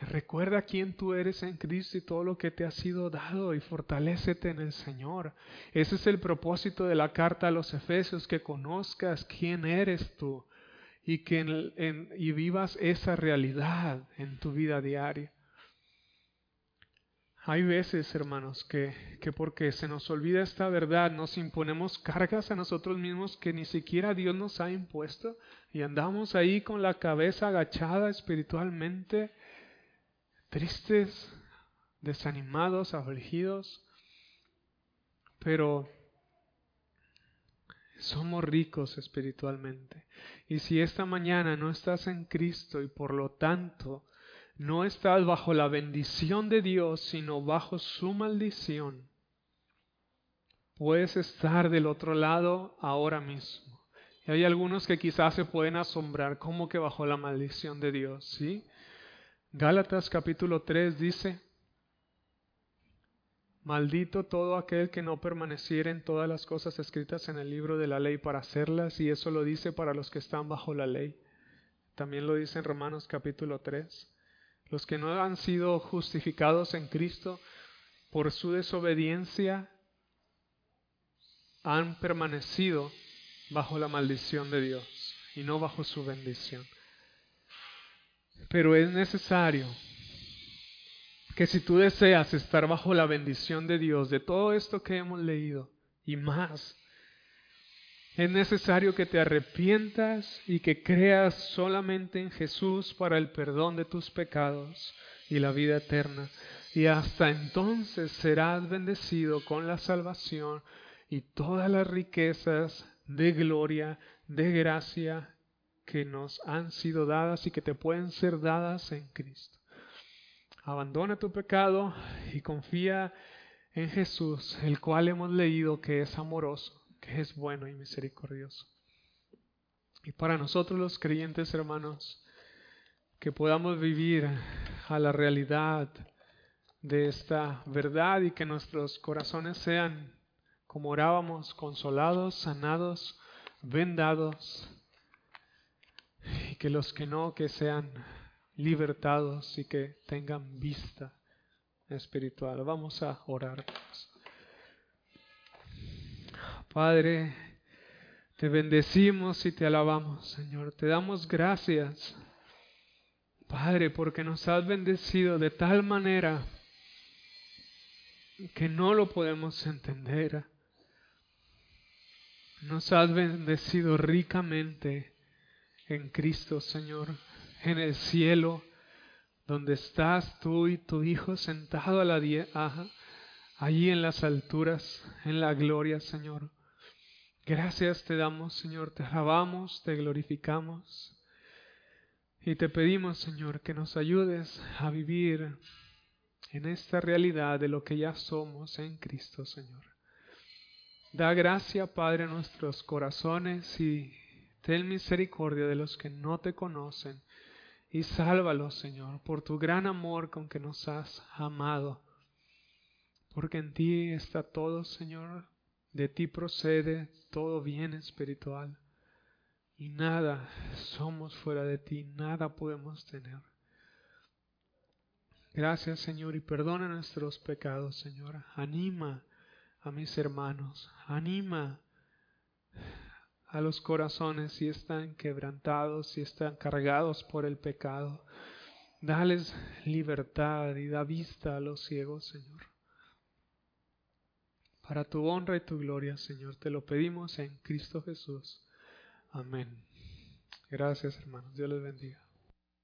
Recuerda quién tú eres en Cristo y todo lo que te ha sido dado y fortalécete en el Señor. Ese es el propósito de la carta a los Efesios, que conozcas quién eres tú y que y vivas esa realidad en tu vida diaria. Hay veces, hermanos, que, que porque se nos olvida esta verdad, nos imponemos cargas a nosotros mismos que ni siquiera Dios nos ha impuesto y andamos ahí con la cabeza agachada espiritualmente tristes, desanimados, afligidos, pero somos ricos espiritualmente. Y si esta mañana no estás en Cristo y por lo tanto no estás bajo la bendición de Dios, sino bajo su maldición, puedes estar del otro lado ahora mismo. Y hay algunos que quizás se pueden asombrar, ¿cómo que bajo la maldición de Dios? ¿Sí? Gálatas capítulo 3 dice, Maldito todo aquel que no permaneciera en todas las cosas escritas en el libro de la ley para hacerlas, y eso lo dice para los que están bajo la ley. También lo dice en Romanos capítulo 3. Los que no han sido justificados en Cristo por su desobediencia han permanecido bajo la maldición de Dios y no bajo su bendición. Pero es necesario que si tú deseas estar bajo la bendición de Dios, de todo esto que hemos leído y más, es necesario que te arrepientas y que creas solamente en Jesús para el perdón de tus pecados y la vida eterna. Y hasta entonces serás bendecido con la salvación y todas las riquezas de gloria, de gracia que nos han sido dadas y que te pueden ser dadas en Cristo. Abandona tu pecado y confía en Jesús, el cual hemos leído que es amoroso, que es bueno y misericordioso. Y para nosotros los creyentes hermanos, que podamos vivir a la realidad de esta verdad y que nuestros corazones sean, como orábamos, consolados, sanados, vendados y que los que no, que sean libertados y que tengan vista espiritual. Vamos a orar. Padre, te bendecimos y te alabamos, Señor. Te damos gracias, Padre, porque nos has bendecido de tal manera que no lo podemos entender. Nos has bendecido ricamente en Cristo, Señor, en el cielo, donde estás tú y tu Hijo sentado a la diestra, allí en las alturas, en la gloria, Señor. Gracias te damos, Señor, te alabamos, te glorificamos. Y te pedimos, Señor, que nos ayudes a vivir en esta realidad de lo que ya somos en Cristo, Señor. Da gracia, Padre, a nuestros corazones y ten misericordia de los que no te conocen y sálvalos, Señor, por tu gran amor con que nos has amado. Porque en ti está todo, Señor, de ti procede todo bien espiritual y nada somos fuera de ti, nada podemos tener. Gracias Señor y perdona nuestros pecados Señor. Anima a mis hermanos, anima a los corazones si están quebrantados, si están cargados por el pecado. Dales libertad y da vista a los ciegos, Señor. Para tu honra y tu gloria, Señor, te lo pedimos en Cristo Jesús. Amén. Gracias, hermanos. Dios les bendiga.